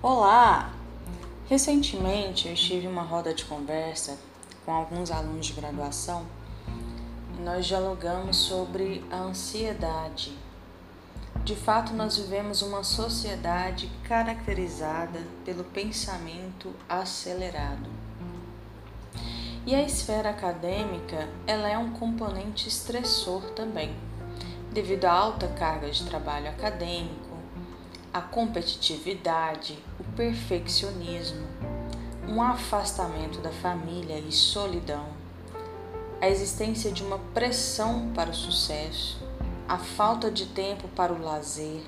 Olá! Recentemente eu estive em uma roda de conversa com alguns alunos de graduação e nós dialogamos sobre a ansiedade. De fato, nós vivemos uma sociedade caracterizada pelo pensamento acelerado. E a esfera acadêmica, ela é um componente estressor também, devido à alta carga de trabalho acadêmico, a competitividade, o perfeccionismo, um afastamento da família e solidão, a existência de uma pressão para o sucesso, a falta de tempo para o lazer,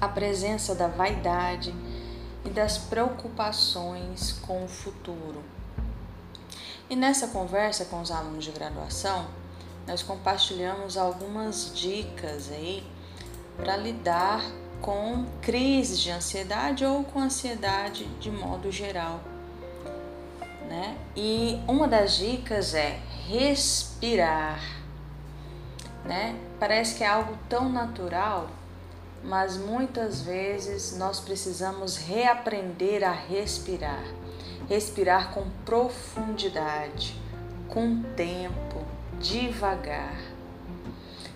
a presença da vaidade e das preocupações com o futuro. E nessa conversa com os alunos de graduação, nós compartilhamos algumas dicas aí para lidar com crises de ansiedade ou com ansiedade de modo geral. Né? E uma das dicas é respirar. Né? Parece que é algo tão natural, mas muitas vezes nós precisamos reaprender a respirar. Respirar com profundidade, com tempo, devagar.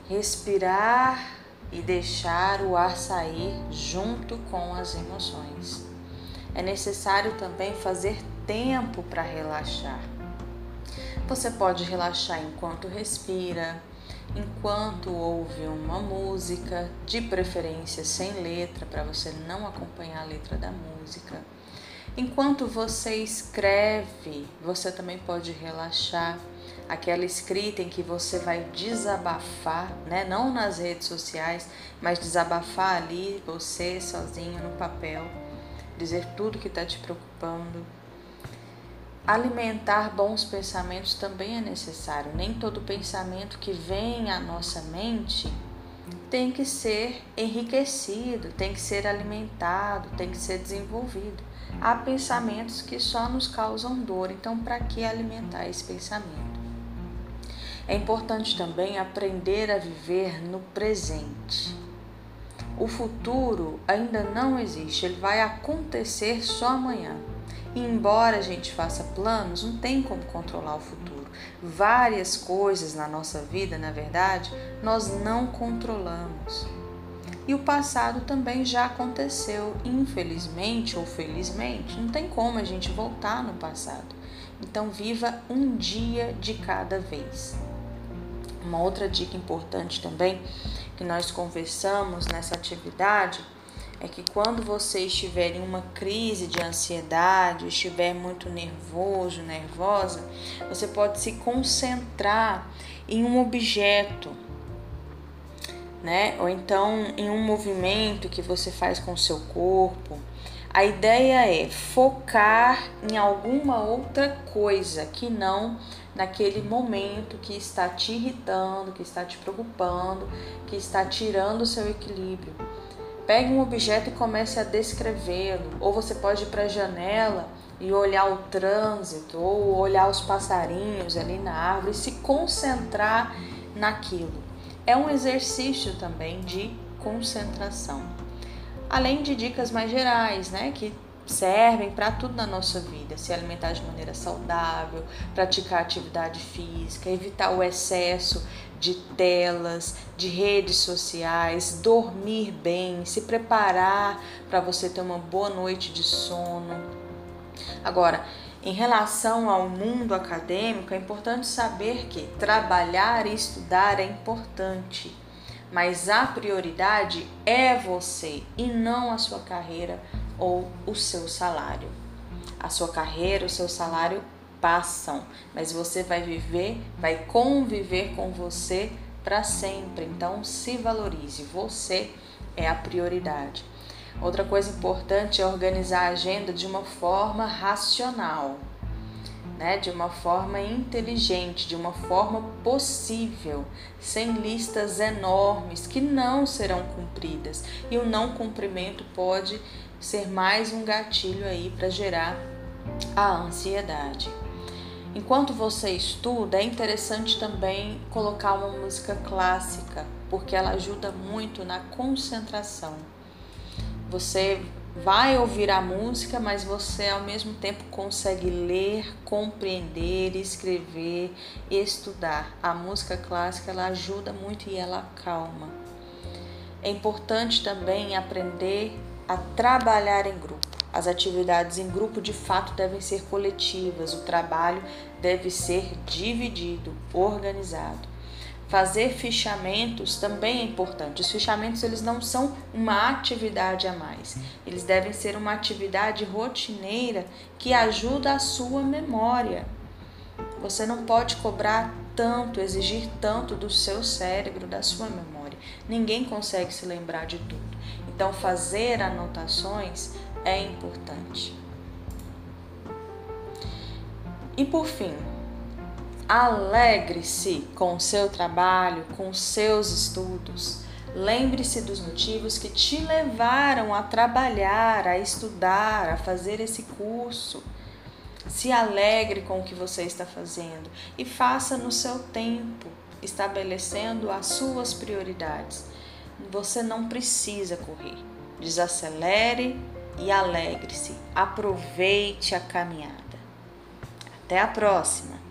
Respirar e deixar o ar sair junto com as emoções. É necessário também fazer tempo para relaxar. Você pode relaxar enquanto respira, enquanto ouve uma música, de preferência sem letra, para você não acompanhar a letra da música. Enquanto você escreve, você também pode relaxar aquela escrita em que você vai desabafar, né? Não nas redes sociais, mas desabafar ali você sozinho no papel, dizer tudo que está te preocupando. Alimentar bons pensamentos também é necessário. Nem todo pensamento que vem à nossa mente tem que ser enriquecido, tem que ser alimentado, tem que ser desenvolvido. Há pensamentos que só nos causam dor, então para que alimentar esse pensamento? É importante também aprender a viver no presente. O futuro ainda não existe, ele vai acontecer só amanhã. E embora a gente faça planos, não tem como controlar o futuro. Várias coisas na nossa vida, na verdade, nós não controlamos. E o passado também já aconteceu, infelizmente ou felizmente, não tem como a gente voltar no passado. Então, viva um dia de cada vez. Uma outra dica importante também que nós conversamos nessa atividade é que quando você estiver em uma crise de ansiedade, estiver muito nervoso, nervosa, você pode se concentrar em um objeto, né? Ou então em um movimento que você faz com o seu corpo. A ideia é focar em alguma outra coisa que não naquele momento que está te irritando, que está te preocupando, que está tirando o seu equilíbrio. Pegue um objeto e comece a descrevê-lo, ou você pode ir para a janela e olhar o trânsito, ou olhar os passarinhos ali na árvore e se concentrar naquilo. É um exercício também de concentração. Além de dicas mais gerais, né, que servem para tudo na nossa vida, se alimentar de maneira saudável, praticar atividade física, evitar o excesso de telas, de redes sociais, dormir bem, se preparar para você ter uma boa noite de sono. Agora, em relação ao mundo acadêmico, é importante saber que trabalhar e estudar é importante, mas a prioridade é você e não a sua carreira ou o seu salário. A sua carreira, o seu salário passam, mas você vai viver, vai conviver com você para sempre. Então se valorize, você é a prioridade. Outra coisa importante é organizar a agenda de uma forma racional, né? de uma forma inteligente, de uma forma possível, sem listas enormes que não serão cumpridas. E o não cumprimento pode ser mais um gatilho aí para gerar a ansiedade. Enquanto você estuda, é interessante também colocar uma música clássica, porque ela ajuda muito na concentração. Você vai ouvir a música, mas você ao mesmo tempo consegue ler, compreender, escrever, estudar. A música clássica ela ajuda muito e ela acalma. É importante também aprender a trabalhar em grupo. As atividades em grupo de fato devem ser coletivas, o trabalho deve ser dividido, organizado. Fazer fichamentos também é importante. Os fichamentos eles não são uma atividade a mais. Eles devem ser uma atividade rotineira que ajuda a sua memória. Você não pode cobrar tanto, exigir tanto do seu cérebro, da sua memória. Ninguém consegue se lembrar de tudo. Então, fazer anotações é importante. E por fim, Alegre-se com o seu trabalho, com seus estudos. Lembre-se dos motivos que te levaram a trabalhar, a estudar, a fazer esse curso. Se alegre com o que você está fazendo e faça no seu tempo, estabelecendo as suas prioridades. Você não precisa correr. Desacelere e alegre-se. Aproveite a caminhada. Até a próxima!